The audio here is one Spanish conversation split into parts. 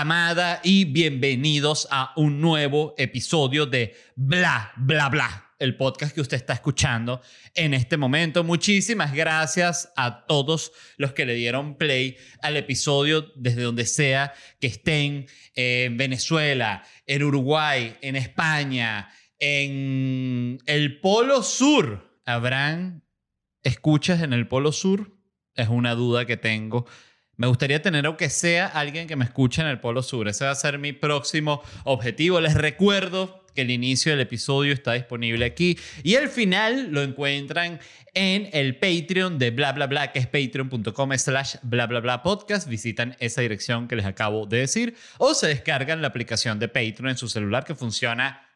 Amada y bienvenidos a un nuevo episodio de Bla, Bla, Bla, el podcast que usted está escuchando en este momento. Muchísimas gracias a todos los que le dieron play al episodio desde donde sea que estén, en Venezuela, en Uruguay, en España, en el Polo Sur. ¿Habrán escuchas en el Polo Sur? Es una duda que tengo. Me gustaría tener, aunque sea alguien que me escuche en el Polo Sur. Ese va a ser mi próximo objetivo. Les recuerdo que el inicio del episodio está disponible aquí y el final lo encuentran en el Patreon de bla bla bla, que es patreon.com slash bla bla bla podcast. Visitan esa dirección que les acabo de decir o se descargan la aplicación de Patreon en su celular que funciona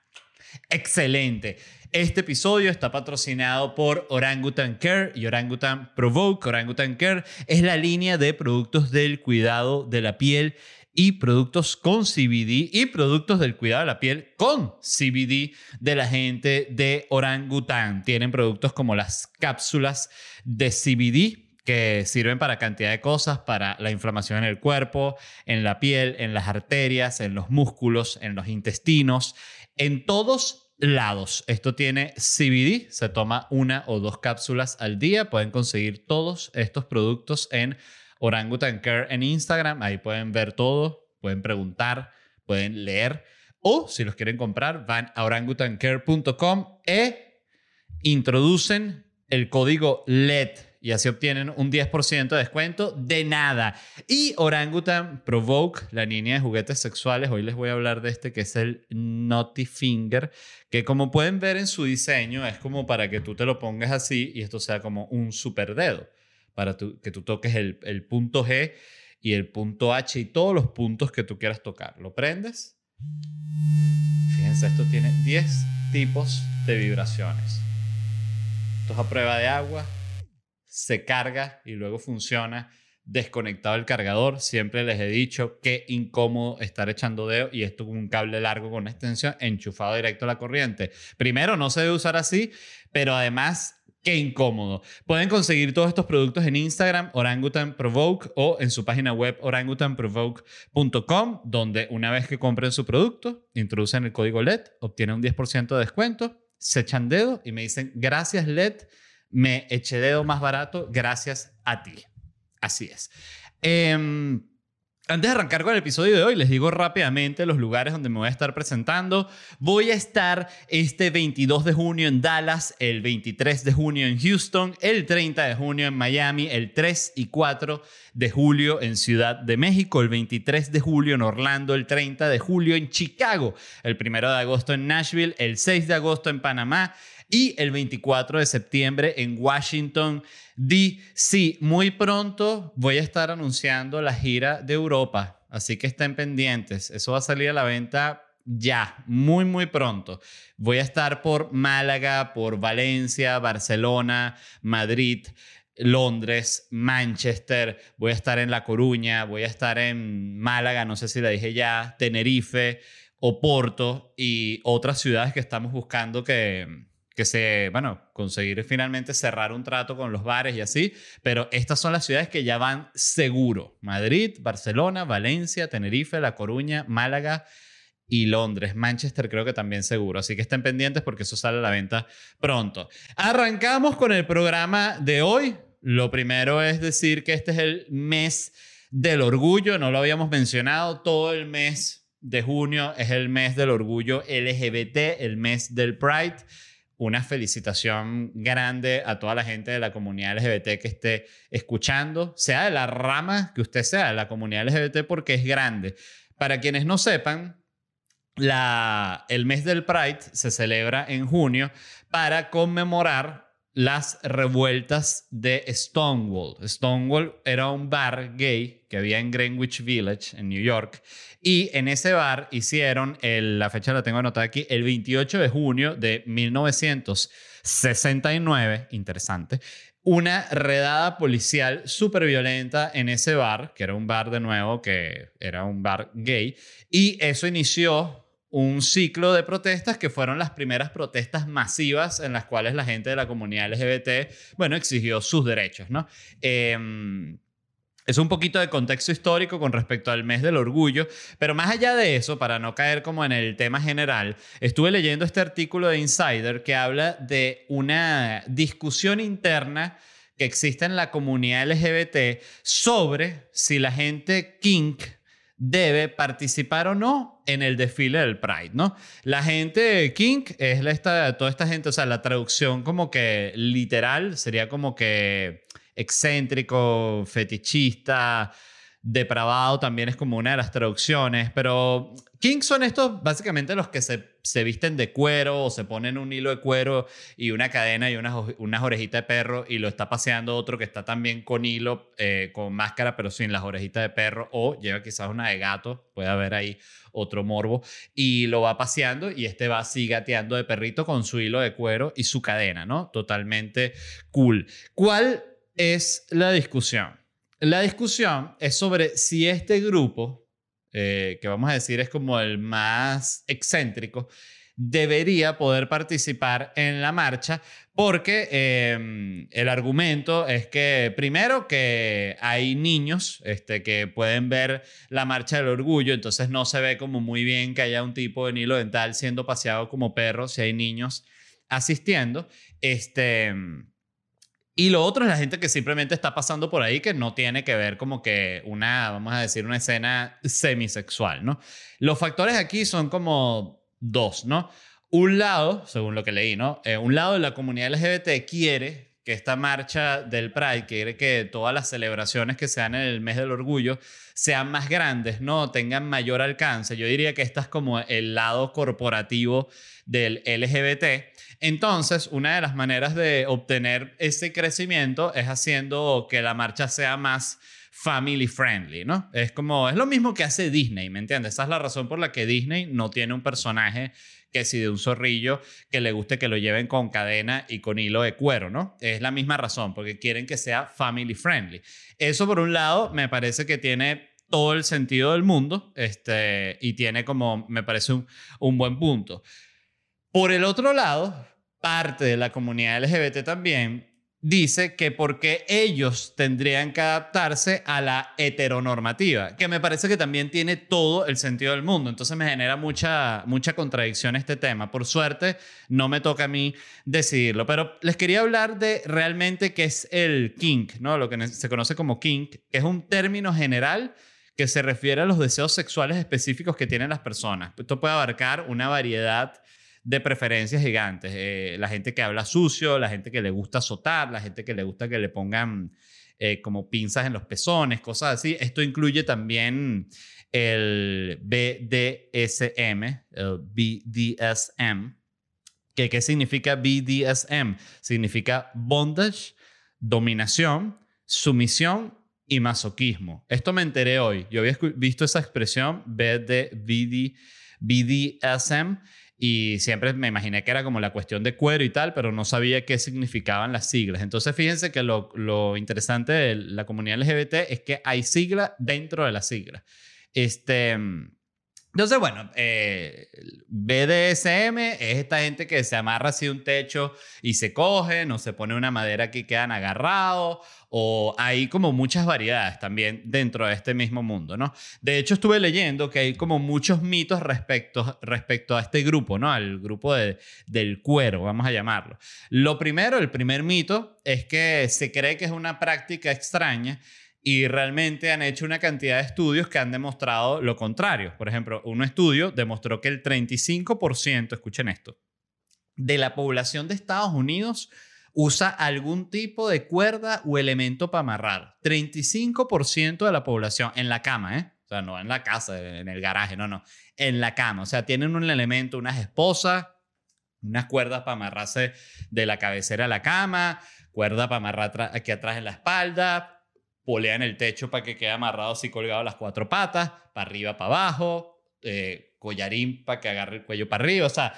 excelente. Este episodio está patrocinado por Orangutan Care y Orangutan Provoke. Orangutan Care es la línea de productos del cuidado de la piel y productos con CBD y productos del cuidado de la piel con CBD de la gente de Orangutan. Tienen productos como las cápsulas de CBD que sirven para cantidad de cosas, para la inflamación en el cuerpo, en la piel, en las arterias, en los músculos, en los intestinos, en todos lados. Esto tiene CBD, se toma una o dos cápsulas al día. Pueden conseguir todos estos productos en Orangutan Care en Instagram. Ahí pueden ver todo, pueden preguntar, pueden leer. O si los quieren comprar, van a orangutancare.com e introducen el código LED y así obtienen un 10% de descuento de nada. Y Orangutan Provoke, la línea de juguetes sexuales, hoy les voy a hablar de este que es el Naughty Finger, que como pueden ver en su diseño es como para que tú te lo pongas así y esto sea como un super dedo, para que tú toques el, el punto G y el punto H y todos los puntos que tú quieras tocar. Lo prendes. Fíjense, esto tiene 10 tipos de vibraciones. Esto es a prueba de agua, se carga y luego funciona desconectado el cargador. Siempre les he dicho que incómodo estar echando dedo y esto con un cable largo con extensión enchufado directo a la corriente. Primero, no se debe usar así, pero además Qué incómodo. Pueden conseguir todos estos productos en Instagram, Orangutan Provoke, o en su página web orangutanprovoke.com, donde una vez que compren su producto, introducen el código LED, obtienen un 10% de descuento, se echan dedo y me dicen, gracias LED, me eché dedo más barato gracias a ti. Así es. Em, antes de arrancar con el episodio de hoy, les digo rápidamente los lugares donde me voy a estar presentando. Voy a estar este 22 de junio en Dallas, el 23 de junio en Houston, el 30 de junio en Miami, el 3 y 4 de julio en Ciudad de México, el 23 de julio en Orlando, el 30 de julio en Chicago, el 1 de agosto en Nashville, el 6 de agosto en Panamá, y el 24 de septiembre en Washington, D.C. Muy pronto voy a estar anunciando la gira de Europa, así que estén pendientes. Eso va a salir a la venta ya, muy, muy pronto. Voy a estar por Málaga, por Valencia, Barcelona, Madrid. Londres, Manchester, voy a estar en La Coruña, voy a estar en Málaga, no sé si la dije ya, Tenerife, Oporto y otras ciudades que estamos buscando que, que se, bueno, conseguir finalmente cerrar un trato con los bares y así, pero estas son las ciudades que ya van seguro. Madrid, Barcelona, Valencia, Tenerife, La Coruña, Málaga y Londres. Manchester creo que también seguro, así que estén pendientes porque eso sale a la venta pronto. Arrancamos con el programa de hoy. Lo primero es decir que este es el mes del orgullo, no lo habíamos mencionado, todo el mes de junio es el mes del orgullo LGBT, el mes del Pride una felicitación grande a toda la gente de la comunidad LGBT que esté escuchando, sea de la rama que usted sea, de la comunidad LGBT, porque es grande. Para quienes no sepan, la, el mes del Pride se celebra en junio para conmemorar las revueltas de Stonewall. Stonewall era un bar gay que había en Greenwich Village, en New York, y en ese bar hicieron, la fecha la tengo anotada aquí, el 28 de junio de 1969, interesante, una redada policial súper violenta en ese bar, que era un bar de nuevo, que era un bar gay, y eso inició un ciclo de protestas que fueron las primeras protestas masivas en las cuales la gente de la comunidad LGBT, bueno, exigió sus derechos, ¿no? Em, es un poquito de contexto histórico con respecto al mes del orgullo, pero más allá de eso, para no caer como en el tema general, estuve leyendo este artículo de Insider que habla de una discusión interna que existe en la comunidad LGBT sobre si la gente kink debe participar o no en el desfile del Pride, ¿no? La gente King es la, esta, toda esta gente, o sea, la traducción como que literal sería como que excéntrico, fetichista, depravado también es como una de las traducciones, pero Kings son estos básicamente los que se, se, visten de cuero o se ponen un hilo de cuero y una cadena y unas, unas orejitas de perro y lo está paseando otro que está también con hilo, eh, con máscara pero sin las orejitas de perro o lleva quizás una de gato, puede haber ahí otro morbo y lo va paseando y este va así gateando de perrito con su hilo de cuero y su cadena, ¿no? Totalmente cool. ¿Cuál es la discusión? La discusión es sobre si este grupo eh, que vamos a decir es como el más excéntrico, debería poder participar en la marcha porque em, el argumento es que primero que hay niños este, que pueden ver la marcha del orgullo, entonces no se ve como muy bien que haya un tipo de hilo dental siendo paseado como perro si hay niños asistiendo. Este, y lo otro es la gente que simplemente está pasando por ahí que no tiene que ver como que una, vamos a decir, una escena semisexual, ¿no? Los factores aquí son como dos, ¿no? Un lado, según lo que leí, ¿no? Eh, un lado de la comunidad LGBT quiere que esta marcha del Pride, quiere que todas las celebraciones que sean en el mes del orgullo sean más grandes, ¿no? Tengan mayor alcance. Yo diría que esta es como el lado corporativo del LGBT entonces, una de las maneras de obtener ese crecimiento es haciendo que la marcha sea más family friendly, ¿no? Es como, es lo mismo que hace Disney, ¿me entiendes? Esa es la razón por la que Disney no tiene un personaje que si de un zorrillo que le guste que lo lleven con cadena y con hilo de cuero, ¿no? Es la misma razón, porque quieren que sea family friendly. Eso por un lado me parece que tiene todo el sentido del mundo este, y tiene como, me parece un, un buen punto. Por el otro lado, parte de la comunidad LGBT también dice que porque ellos tendrían que adaptarse a la heteronormativa, que me parece que también tiene todo el sentido del mundo. Entonces me genera mucha, mucha contradicción este tema. Por suerte, no me toca a mí decidirlo, pero les quería hablar de realmente qué es el kink, ¿no? Lo que se conoce como kink, que es un término general que se refiere a los deseos sexuales específicos que tienen las personas. Esto puede abarcar una variedad de preferencias gigantes. Eh, la gente que habla sucio, la gente que le gusta azotar, la gente que le gusta que le pongan eh, como pinzas en los pezones, cosas así. Esto incluye también el BDSM, el BDSM. ¿Qué, ¿Qué significa BDSM? Significa bondage, dominación, sumisión y masoquismo. Esto me enteré hoy. Yo había visto esa expresión BD, BDSM y siempre me imaginé que era como la cuestión de cuero y tal, pero no sabía qué significaban las siglas. Entonces fíjense que lo, lo interesante de la comunidad LGBT es que hay sigla dentro de la sigla. Este, entonces, bueno, eh, BDSM es esta gente que se amarra así un techo y se coge, no se pone una madera que quedan agarrados, o hay como muchas variedades también dentro de este mismo mundo, ¿no? De hecho, estuve leyendo que hay como muchos mitos respecto, respecto a este grupo, ¿no? Al grupo de, del cuero, vamos a llamarlo. Lo primero, el primer mito, es que se cree que es una práctica extraña y realmente han hecho una cantidad de estudios que han demostrado lo contrario. Por ejemplo, un estudio demostró que el 35%, escuchen esto, de la población de Estados Unidos usa algún tipo de cuerda o elemento para amarrar. 35% de la población en la cama, ¿eh? O sea, no en la casa, en el garaje, no, no. En la cama. O sea, tienen un elemento, unas esposas, unas cuerdas para amarrarse de la cabecera a la cama, cuerda para amarrar aquí atrás en la espalda, polea en el techo para que quede amarrado así colgado las cuatro patas, para arriba, para abajo, eh, collarín para que agarre el cuello para arriba, o sea,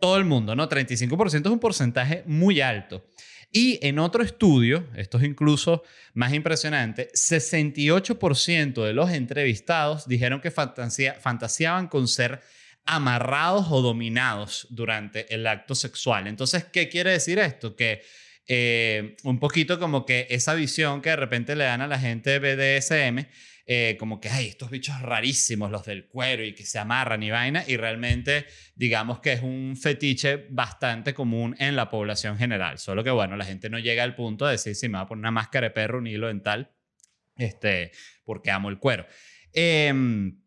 todo el mundo, ¿no? 35% es un porcentaje muy alto. Y en otro estudio, esto es incluso más impresionante, 68% de los entrevistados dijeron que fantaseaban con ser amarrados o dominados durante el acto sexual. Entonces, ¿qué quiere decir esto? Que eh, un poquito como que esa visión que de repente le dan a la gente BDSM, eh, como que hay estos bichos rarísimos, los del cuero y que se amarran y vaina, y realmente digamos que es un fetiche bastante común en la población general. Solo que bueno, la gente no llega al punto de decir si me va a poner una máscara de perro, un hilo dental, este, porque amo el cuero. Em,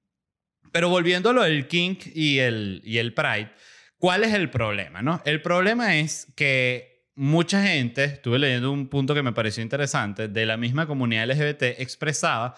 pero volviendo a lo del kink y el, y el pride, ¿cuál es el problema? No? El problema es que mucha gente, estuve leyendo un punto que me pareció interesante, de la misma comunidad LGBT expresaba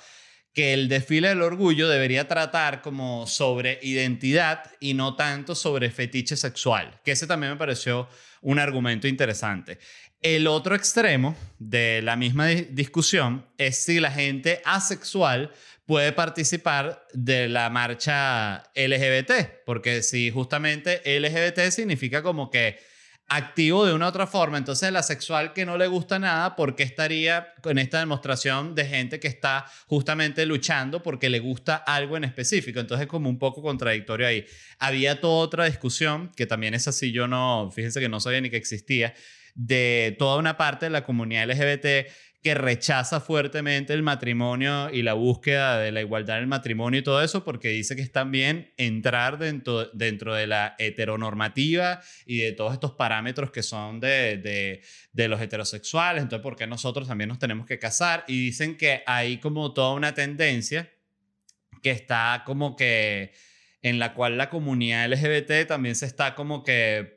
que el desfile del orgullo debería tratar como sobre identidad y no tanto sobre fetiche sexual, que ese también me pareció un argumento interesante. El otro extremo de la misma discusión es si la gente asexual puede participar de la marcha LGBT, porque si justamente LGBT significa como que activo de una u otra forma. Entonces, la sexual que no le gusta nada, ¿por qué estaría con esta demostración de gente que está justamente luchando porque le gusta algo en específico? Entonces, es como un poco contradictorio ahí. Había toda otra discusión, que también es así, yo no, fíjense que no sabía ni que existía, de toda una parte de la comunidad LGBT que rechaza fuertemente el matrimonio y la búsqueda de la igualdad en el matrimonio y todo eso, porque dice que es también entrar dentro, dentro de la heteronormativa y de todos estos parámetros que son de, de, de los heterosexuales, entonces, ¿por qué nosotros también nos tenemos que casar? Y dicen que hay como toda una tendencia que está como que en la cual la comunidad LGBT también se está como que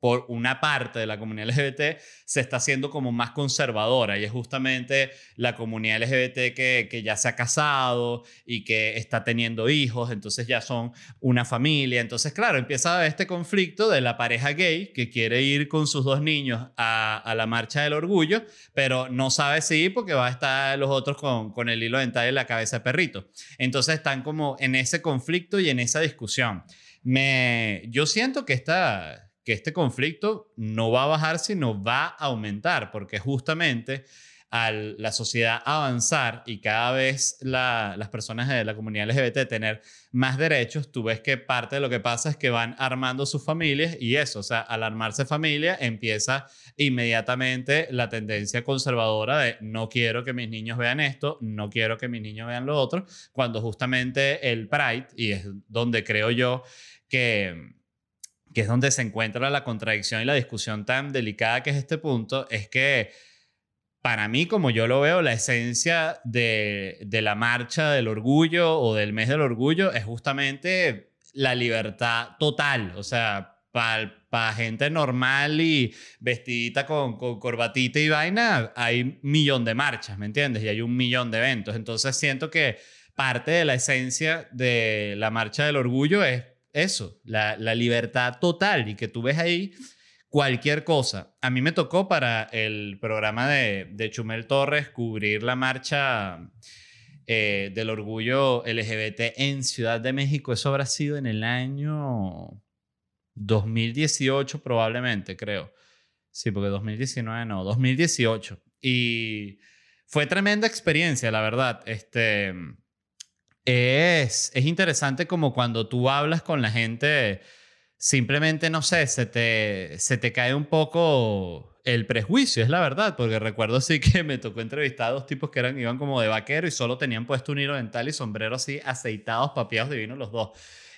por una parte de la comunidad LGBT se está haciendo como más conservadora y es justamente la comunidad LGBT que, que, ya se ha casado y que está teniendo hijos, entonces ya son una familia. Entonces, claro, empieza este conflicto de la pareja gay que quiere ir con sus dos niños a, a la marcha del orgullo, pero no sabe si ir porque va a estar los otros con, con el hilo dental en la cabeza de perrito. Entonces están como en ese conflicto y en esa discusión. Me, yo siento que esta que este conflicto no va a bajar, sino va a aumentar, porque justamente al la sociedad avanzar y cada vez las personas de la comunidad LGBT tener más derechos, tú ves que parte de lo que pasa es que van armando sus familias y eso, o sea, al armarse familia empieza inmediatamente la tendencia conservadora de no quiero que mis niños vean esto, no quiero que mis niños vean lo otro, cuando justamente el Pride, y es donde creo yo que que es donde se encuentra la contradicción y la discusión tan delicada que es este punto, es que para mí, como yo lo veo, la esencia de, la marcha del orgullo o del mes del orgullo es justamente la libertad total, o sea, para gente normal y vestidita con, con, corbatita y vaina, hay millón de marchas, ¿me entiendes? Y hay un millón de eventos. Entonces siento que parte de la esencia de la marcha del orgullo es eso, la, libertad total y que tú ves ahí cualquier cosa. A mí me tocó para el programa de, Chumel Torres cubrir la marcha eh, del orgullo LGBT en Ciudad de México. Eso habrá sido en el año 2018 probablemente, creo. Sí, porque 2019 no, 2018. Y fue tremenda experiencia, la verdad. Este es, es interesante como cuando tú hablas con la gente, simplemente, no sé, se te, se te cae un poco el prejuicio, es la verdad, porque recuerdo sí que me tocó entrevistar a dos tipos que eran, iban como de vaquero y solo tenían puesto un hilo dental y sombrero así aceitados, papiados divinos los dos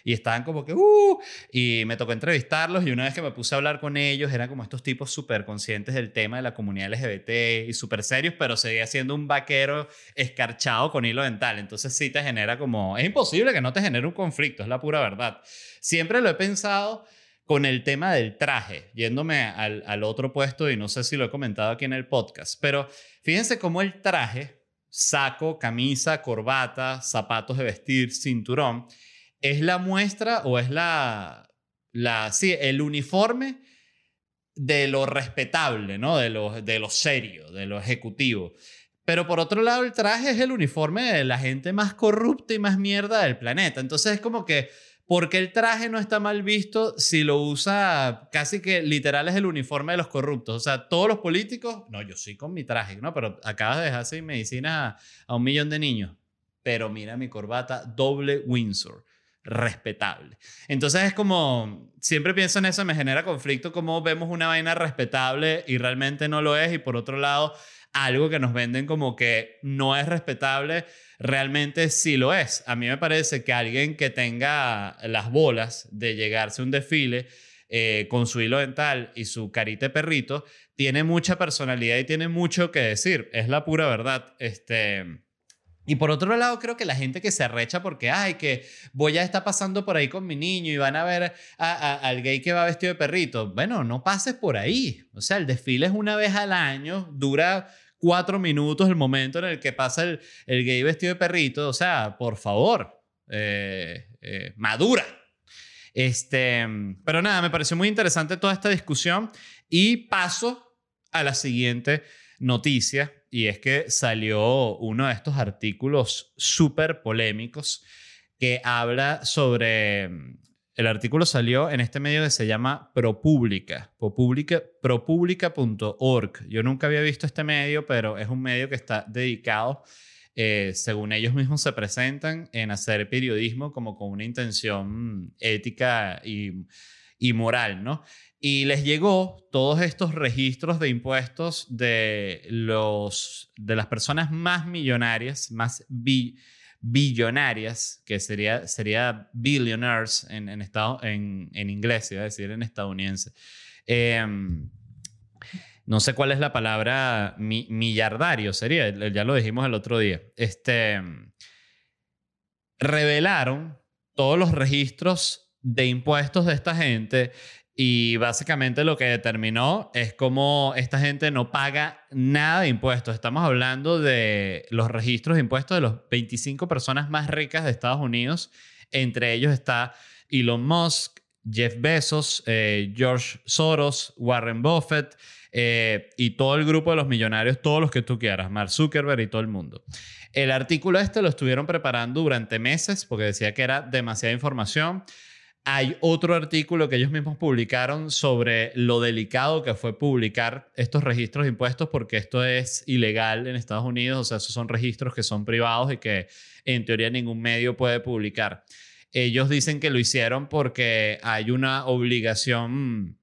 y estaban como que, ¡uh! Y me tocó entrevistarlos y una vez que me puse a hablar con ellos, eran como estos tipos súper conscientes del tema de la comunidad LGBT y súper serios, pero seguía siendo un vaquero escarchado con hilo dental. Entonces sí te genera como, es imposible que no te genere un conflicto, es la pura verdad. Siempre lo he pensado con el tema del traje, yéndome al, al otro puesto y no sé si lo he comentado aquí en el podcast, pero fíjense cómo el traje, saco, camisa, corbata, zapatos de vestir, cinturón, es la muestra o es la, la, sí, el uniforme de lo respetable, ¿no? De lo, de lo serio, de lo ejecutivo. Pero por otro lado, el traje es el uniforme de la gente más corrupta y más mierda del planeta. Entonces es como que, ¿por qué el traje no está mal visto si lo usa casi que literal es el uniforme de los corruptos? O sea, todos los políticos, no, yo sí con mi traje, ¿no? Pero acabas de dejar sin medicina a, a un millón de niños. Pero mira mi corbata doble Windsor respetable. Entonces es como, siempre pienso en eso, me genera conflicto como vemos una vaina respetable y realmente no lo es y por otro lado algo que nos venden como que no es respetable, realmente sí lo es. A mí me parece que alguien que tenga las bolas de llegarse a un desfile eh, con su hilo dental y su carita perrito, tiene mucha personalidad y tiene mucho que decir. Es la pura verdad. Este y por otro lado, creo que la gente que se arrecha porque, ay, que voy a estar pasando por ahí con mi niño y van a ver al gay que va vestido de perrito. Bueno, no pases por ahí. O sea, el desfile es una vez al año, dura cuatro minutos el momento en el que pasa el, el gay vestido de perrito. O sea, por favor, eh, eh, madura. Este, pero nada, me pareció muy interesante toda esta discusión y paso a la siguiente noticia y es que salió uno de estos artículos súper polémicos que habla sobre... El artículo salió en este medio que se llama ProPublica, propublica.org. Yo nunca había visto este medio, pero es un medio que está dedicado, eh, según ellos mismos se presentan, en hacer periodismo como con una intención ética y, y moral, ¿no? Y les llegó todos estos registros de impuestos de, los, de las personas más millonarias, más billonarias, que sería, sería billionaires en, en, en inglés, iba a decir en estadounidense. Em, no sé cuál es la palabra millardario, sería, ya lo dijimos el otro día. Este, revelaron todos los registros de impuestos de esta gente y básicamente lo que determinó es cómo esta gente no paga nada de impuestos. Estamos hablando de los registros de impuestos de los 25 personas más ricas de Estados Unidos. Entre ellos está Elon Musk, Jeff Bezos, eh, George Soros, Warren Buffett eh, y todo el grupo de los millonarios, todos los que tú quieras, Mark Zuckerberg y todo el mundo. El artículo este lo estuvieron preparando durante meses porque decía que era demasiada información. Hay otro artículo que ellos mismos publicaron sobre lo delicado que fue publicar estos registros de impuestos porque esto es ilegal en Estados Unidos, o sea, esos son registros que son privados y que en teoría ningún medio puede publicar. Ellos dicen que lo hicieron porque hay una obligación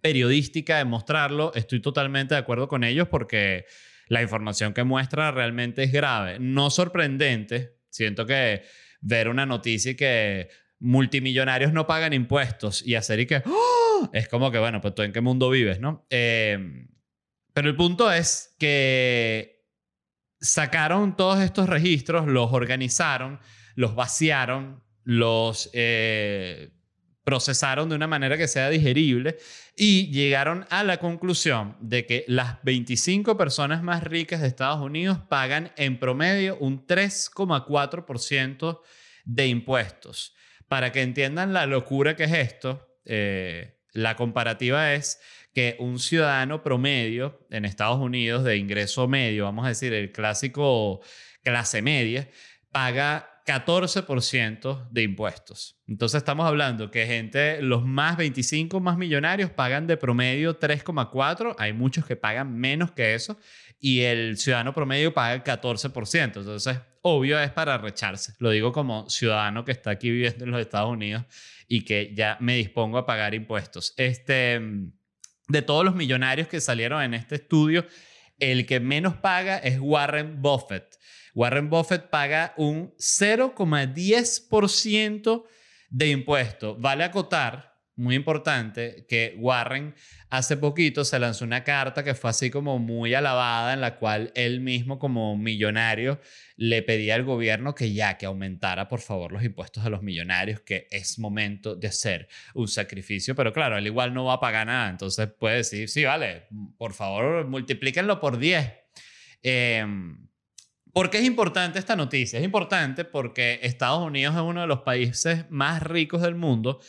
periodística de mostrarlo. Estoy totalmente de acuerdo con ellos porque la información que muestra realmente es grave. No sorprendente. Siento que ver una noticia y que multimillonarios no pagan impuestos y hacer y que ¡oh! es como que, bueno, pues tú en qué mundo vives, ¿no? Eh, pero el punto es que sacaron todos estos registros, los organizaron, los vaciaron, los eh, procesaron de una manera que sea digerible y llegaron a la conclusión de que las 25 personas más ricas de Estados Unidos pagan en promedio un 3,4% de impuestos. Para que entiendan la locura que es esto, eh, la comparativa es que un ciudadano promedio en Estados Unidos de ingreso medio, vamos a decir el clásico clase media, paga 14% de impuestos. Entonces estamos hablando que gente, los más 25 más millonarios pagan de promedio 3,4, hay muchos que pagan menos que eso y el ciudadano promedio paga el 14%. Entonces obvio es para recharse. Lo digo como ciudadano que está aquí viviendo en los Estados Unidos y que ya me dispongo a pagar impuestos. Este, de todos los millonarios que salieron en este estudio, el que menos paga es Warren Buffett. Warren Buffett paga un 0,10% de impuestos. Vale acotar muy importante que Warren hace poquito se lanzó una carta que fue así como muy alabada en la cual él mismo como millonario le pedía al gobierno que ya que aumentara por favor los impuestos a los millonarios que es momento de hacer un sacrificio. Pero claro él igual no va a pagar nada. Entonces puede decir sí vale por favor multiplíquenlo por 10 em, ¿Por qué es importante esta noticia? Es importante porque Estados Unidos es uno de los países más ricos del mundo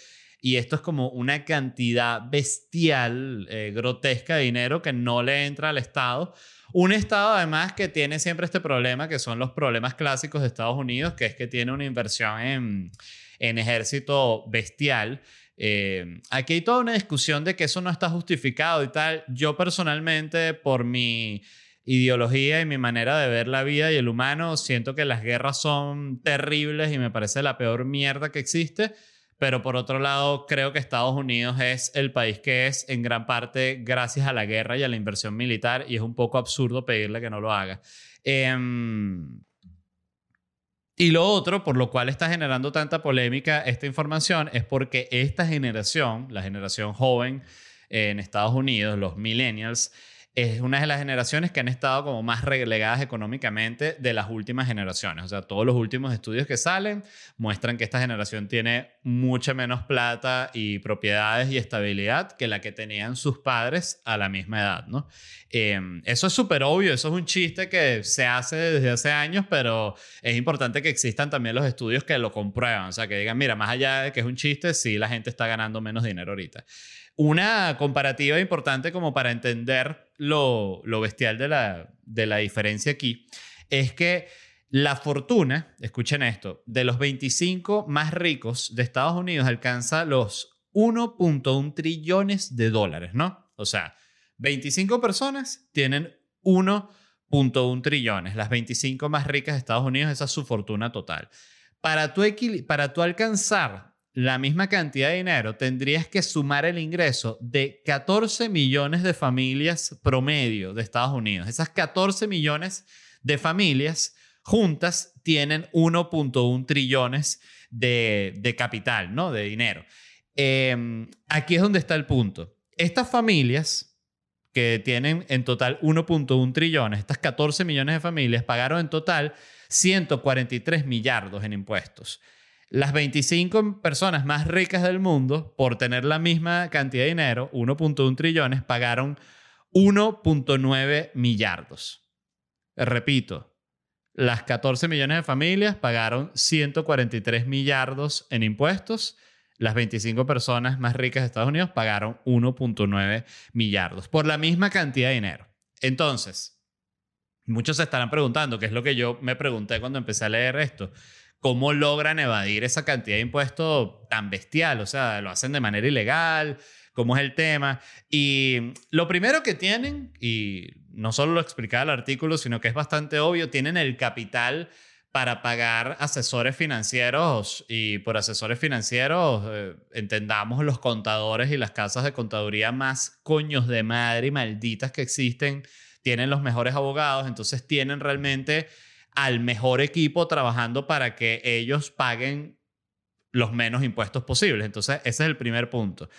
y esto es como una cantidad bestial, eh, grotesca de dinero que no le entra al Estado. Un Estado además que tiene siempre este problema, que son los problemas clásicos de Estados Unidos, que es que tiene una inversión en, en ejército bestial. Eh, aquí hay toda una discusión de que eso no está justificado y tal. Yo personalmente, por mi ideología y mi manera de ver la vida y el humano, siento que las guerras son terribles y me parece la peor mierda que existe. Pero por otro lado, creo que Estados Unidos es el país que es en gran parte gracias a la guerra y a la inversión militar y es un poco absurdo pedirle que no lo haga. Em, y lo otro, por lo cual está generando tanta polémica esta información, es porque esta generación, la generación joven en Estados Unidos, los millennials, es una de las generaciones que han estado como más relegadas económicamente de las últimas generaciones. O sea, todos los últimos estudios que salen muestran que esta generación tiene mucha menos plata y propiedades y estabilidad que la que tenían sus padres a la misma edad, ¿no? Em, eso es súper obvio, eso es un chiste que se hace desde hace años, pero es importante que existan también los estudios que lo comprueban. O sea, que digan, mira, más allá de que es un chiste, sí la gente está ganando menos dinero ahorita. Una comparativa importante como para entender lo, bestial de la, de la diferencia aquí es que la fortuna, escuchen esto, de los 25 más ricos de Estados Unidos alcanza los 1.1 trillones de dólares, ¿no? O sea, 25 personas tienen 1.1 trillones. Las 25 más ricas de Estados Unidos, esa es su fortuna total. Para tú, para tú alcanzar la misma cantidad de dinero, tendrías que sumar el ingreso de 14 millones de familias promedio de Estados Unidos. Esas 14 millones de familias juntas tienen 1.1 trillones de, capital, ¿no? De dinero. Em, aquí es donde está el punto. Estas familias que tienen en total 1.1 trillones, estas 14 millones de familias pagaron en total 143 millardos en impuestos. Las 25 personas más ricas del mundo, por tener la misma cantidad de dinero, 1.1 trillones, pagaron 1.9 millardos. Repito, las 14 millones de familias pagaron 143 millardos en impuestos. Las 25 personas más ricas de Estados Unidos pagaron 1.9 millardos por la misma cantidad de dinero. Entonces, muchos se estarán preguntando, qué es lo que yo me pregunté cuando empecé a leer esto cómo logran evadir esa cantidad de impuestos tan bestial. O sea, lo hacen de manera ilegal, cómo es el tema. Y lo primero que tienen, y no solo lo explicaba el artículo, sino que es bastante obvio, tienen el capital para pagar asesores financieros y por asesores financieros eh, entendamos los contadores y las casas de contaduría más coños de madre y malditas que existen, tienen los mejores abogados, entonces tienen realmente al mejor equipo trabajando para que ellos paguen los menos impuestos posibles. Entonces, ese es el primer punto.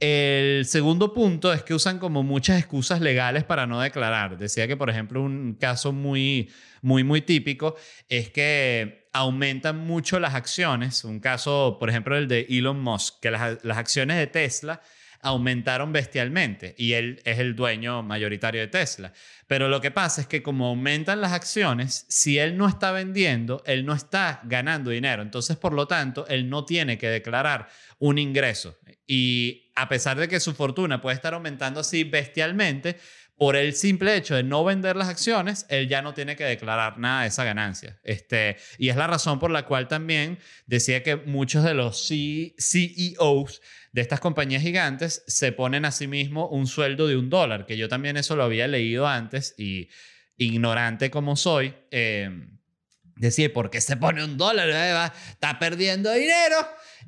El segundo punto es que usan como muchas excusas legales para no declarar. Decía que, por ejemplo, un caso muy, muy, muy típico es que aumentan mucho las acciones. Un caso, por ejemplo, el de Elon Musk, que las, las acciones de Tesla aumentaron bestialmente y él es el dueño mayoritario de Tesla. Pero lo que pasa es que como aumentan las acciones, si él no está vendiendo, él no está ganando dinero. Entonces, por lo tanto, él no tiene que declarar un ingreso. Y a pesar de que su fortuna puede estar aumentando así bestialmente, por el simple hecho de no vender las acciones, él ya no tiene que declarar nada de esa ganancia. Este, y es la razón por la cual también decía que muchos de los CEOs de estas compañías gigantes se ponen a sí mismo un sueldo de un dólar, que yo también eso lo había leído antes y ignorante como soy, eh, decía, ¿por qué se pone un dólar? Eh, está perdiendo dinero.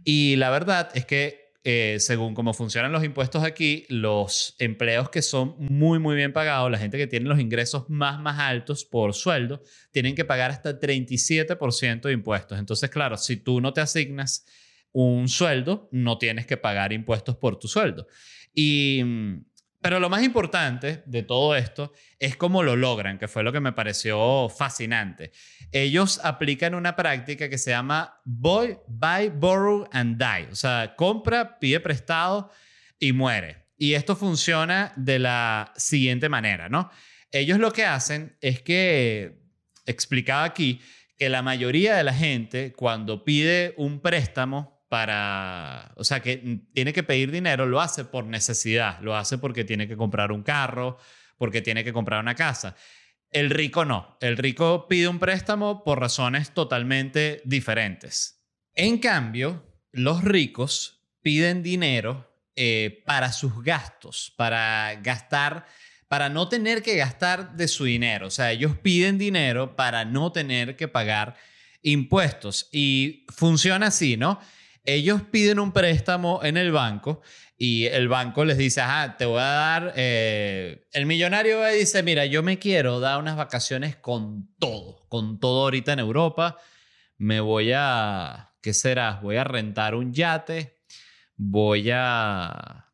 Y la verdad es que eh, según cómo funcionan los impuestos aquí, los empleos que son muy, muy bien pagados, la gente que tiene los ingresos más, más altos por sueldo, tienen que pagar hasta 37% de impuestos. Entonces, claro, si tú no te asignas un sueldo, no tienes que pagar impuestos por tu sueldo. Y mm, pero lo más importante de todo esto es cómo lo logran, que fue lo que me pareció fascinante. Ellos aplican una práctica que se llama buy, buy, borrow and die. O sea, compra, pide prestado y muere. Y esto funciona de la siguiente manera, ¿no? Ellos lo que hacen es que, explicaba aquí, que la mayoría de la gente cuando pide un préstamo para, o sea, que tiene que pedir dinero, lo hace por necesidad, lo hace porque tiene que comprar un carro, porque tiene que comprar una casa. El rico no, el rico pide un préstamo por razones totalmente diferentes. En cambio, los ricos piden dinero eh, para sus gastos, para gastar, para no tener que gastar de su dinero. O sea, ellos piden dinero para no tener que pagar impuestos. Y funciona así, ¿no? Ellos piden un préstamo en el banco y el banco les dice, ajá, te voy a dar, eh, el millonario dice, mira, yo me quiero dar unas vacaciones con todo, con todo ahorita en Europa, me voy a, ¿qué será? Voy a rentar un yate, voy a,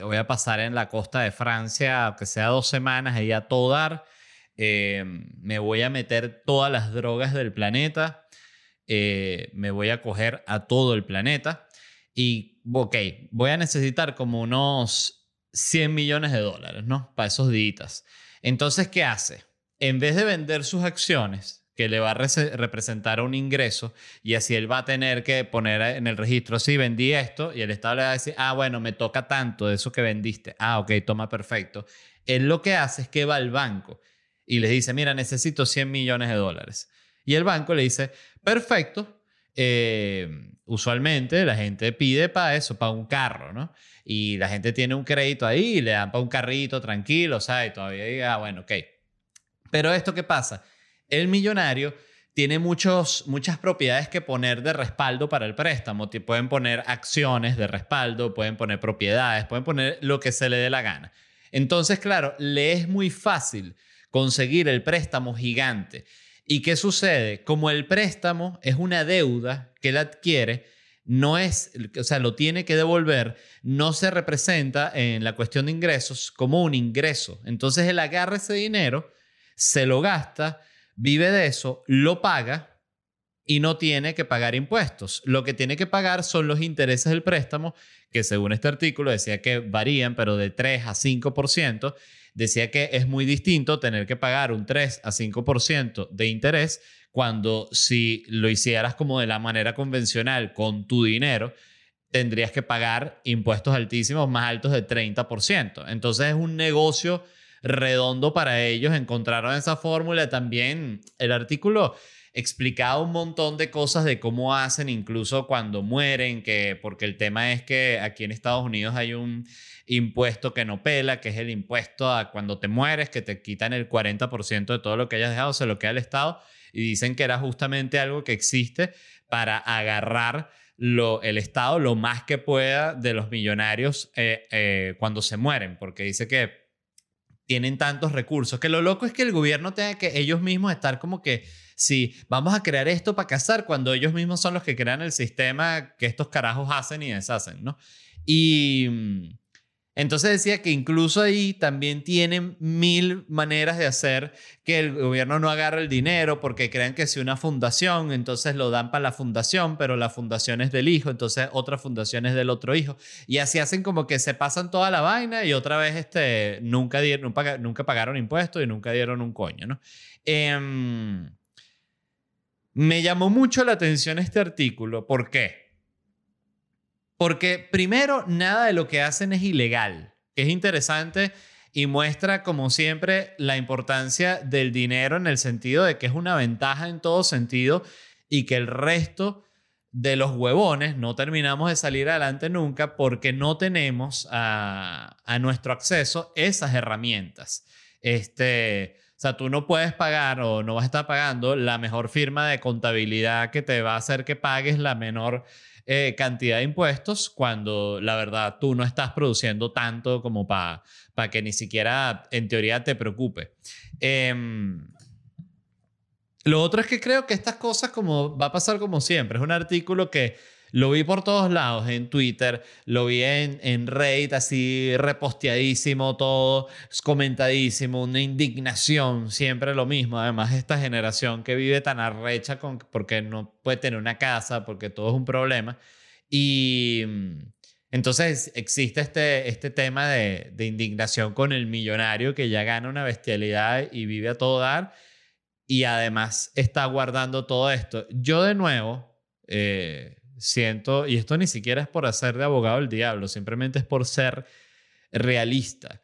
voy a pasar en la costa de Francia, aunque sea dos semanas, ahí a todo dar, eh, me voy a meter todas las drogas del planeta eh, me voy a coger a todo el planeta y, ok, voy a necesitar como unos 100 millones de dólares, ¿no? Para esos días. Entonces, ¿qué hace? En vez de vender sus acciones, que le va a representar un ingreso y así él va a tener que poner en el registro, sí, vendí esto y el Estado le va a decir, ah, bueno, me toca tanto de eso que vendiste. Ah, ok, toma perfecto. Él lo que hace es que va al banco y le dice, mira, necesito 100 millones de dólares. Y el banco le dice, perfecto, eh, usualmente la gente pide para eso, para un carro, ¿no? Y la gente tiene un crédito ahí le dan para un carrito tranquilo, ¿sabes? Y todavía diga, ah, bueno, ok. Pero esto qué pasa? El millonario tiene muchos, muchas propiedades que poner de respaldo para el préstamo. Pueden poner acciones de respaldo, pueden poner propiedades, pueden poner lo que se le dé la gana. Entonces, claro, le es muy fácil conseguir el préstamo gigante ¿Y qué sucede? Como el préstamo es una deuda que él adquiere, no es, o sea, lo tiene que devolver, no se representa en la cuestión de ingresos como un ingreso. Entonces él agarra ese dinero, se lo gasta, vive de eso, lo paga y no tiene que pagar impuestos. Lo que tiene que pagar son los intereses del préstamo, que según este artículo decía que varían, pero de 3 a 5%, decía que es muy distinto tener que pagar un 3 a 5% de interés cuando si lo hicieras como de la manera convencional con tu dinero, tendrías que pagar impuestos altísimos, más altos de 30%. Entonces es un negocio redondo para ellos. Encontraron esa fórmula. También el artículo explicaba un montón de cosas de cómo hacen incluso cuando mueren, que porque el tema es que aquí en Estados Unidos hay un impuesto que no pela, que es el impuesto a cuando te mueres, que te quitan el 40% de todo lo que hayas dejado, se lo queda el Estado, y dicen que era justamente algo que existe para agarrar lo, el Estado lo más que pueda de los millonarios eh, eh, cuando se mueren, porque dice que tienen tantos recursos, que lo loco es que el gobierno tenga que ellos mismos estar como que si vamos a crear esto para cazar cuando ellos mismos son los que crean el sistema que estos carajos hacen y deshacen, ¿no? Y mm, entonces decía que incluso ahí también tienen mil maneras de hacer que el gobierno no agarre el dinero porque creen que si una fundación, entonces lo dan para la fundación, pero la fundación es del hijo, entonces otra fundación es del otro hijo. Y así hacen como que se pasan toda la vaina y otra vez este, nunca, dieron, nunca, pagaron impuestos y nunca dieron un coño, ¿no? Em, me llamó mucho la atención este artículo. ¿Por qué? Porque primero, nada de lo que hacen es ilegal. Es interesante y muestra, como siempre, la importancia del dinero en el sentido de que es una ventaja en todo sentido y que el resto de los huevones no terminamos de salir adelante nunca porque no tenemos a, a nuestro acceso esas herramientas. Este, o sea, tú no puedes pagar o no vas a estar pagando la mejor firma de contabilidad que te va a hacer que pagues la menor eh, cantidad de impuestos cuando la verdad tú no estás produciendo tanto como para para que ni siquiera en teoría te preocupe. Em, lo otro es que creo que estas cosas como va a pasar como siempre. Es un artículo que lo vi por todos lados, en Twitter, lo vi en, en Reddit, así reposteadísimo, todo comentadísimo, una indignación, siempre lo mismo. Además, esta generación que vive tan arrecha con, porque no puede tener una casa, porque todo es un problema. Y mm, entonces existe este, este tema de, de indignación con el millonario que ya gana una bestialidad y vive a todo dar y además está guardando todo esto. Yo de nuevo, eh, siento, y esto ni siquiera es por hacer de abogado del diablo, simplemente es por ser realista.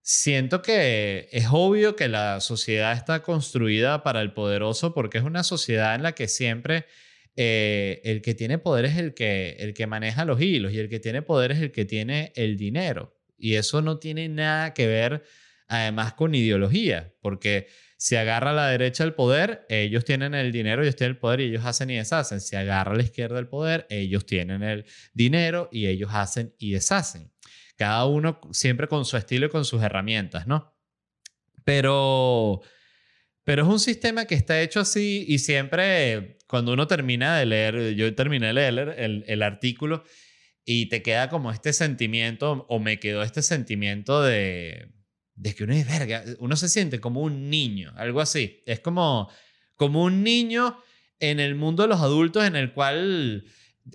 Siento que es obvio que la sociedad está construida para el poderoso porque es una sociedad en la que siempre eh, el que tiene poder es el que, el que maneja los hilos y el que tiene poder es el que tiene el dinero. Y eso no tiene nada que ver además con ideología, porque si agarra la derecha el poder, ellos tienen el dinero, ellos tienen el poder y ellos hacen y deshacen. Si agarra la izquierda el poder, ellos tienen el dinero y ellos hacen y deshacen. Cada uno siempre con su estilo y con sus herramientas, ¿no? Pero, pero es un sistema que está hecho así y siempre cuando uno termina de leer, yo terminé de leer el, el artículo y te queda como este sentimiento, o me quedó este sentimiento de, de que uno es verga, uno se siente como un niño, algo así. Es como, como un niño en el mundo de los adultos en el cual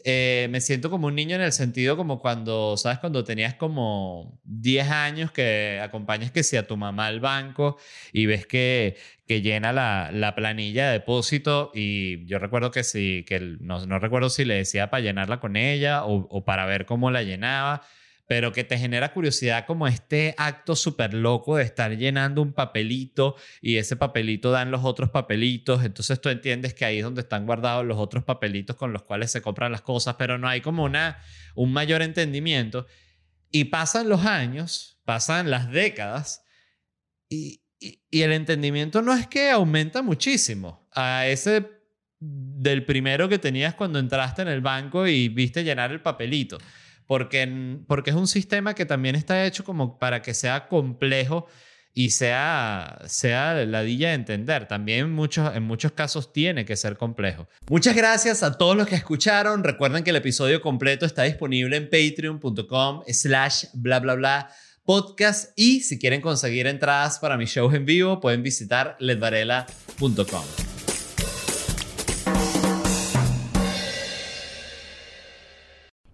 eh, me siento como un niño en el sentido como cuando, ¿sabes? Cuando tenías como 10 años que acompañas que sea tu mamá al banco y ves que, que llena la, la planilla de depósito y yo recuerdo que sí, que no, no recuerdo si le decía para llenarla con ella o para ver cómo la llenaba pero que te genera curiosidad como este acto súper loco de estar llenando un papelito y ese papelito dan los otros papelitos, entonces tú entiendes que ahí es donde están guardados los otros papelitos con los cuales se compran las cosas, pero no hay como una, un mayor entendimiento. Y pasan los años, pasan las décadas y, y el entendimiento no es que aumenta muchísimo. A ese del primero que tenías cuando entraste en el banco y viste llenar el papelito porque, porque es un sistema que también está hecho como para que sea complejo y sea, sea ladilla de entender. También muchos, en muchos casos tiene que ser complejo. Muchas gracias a todos los que escucharon. Recuerden que el episodio completo está disponible en patreon.com slash bla bla bla podcast y si quieren conseguir entradas para mis shows en vivo pueden visitar ledvarela.com.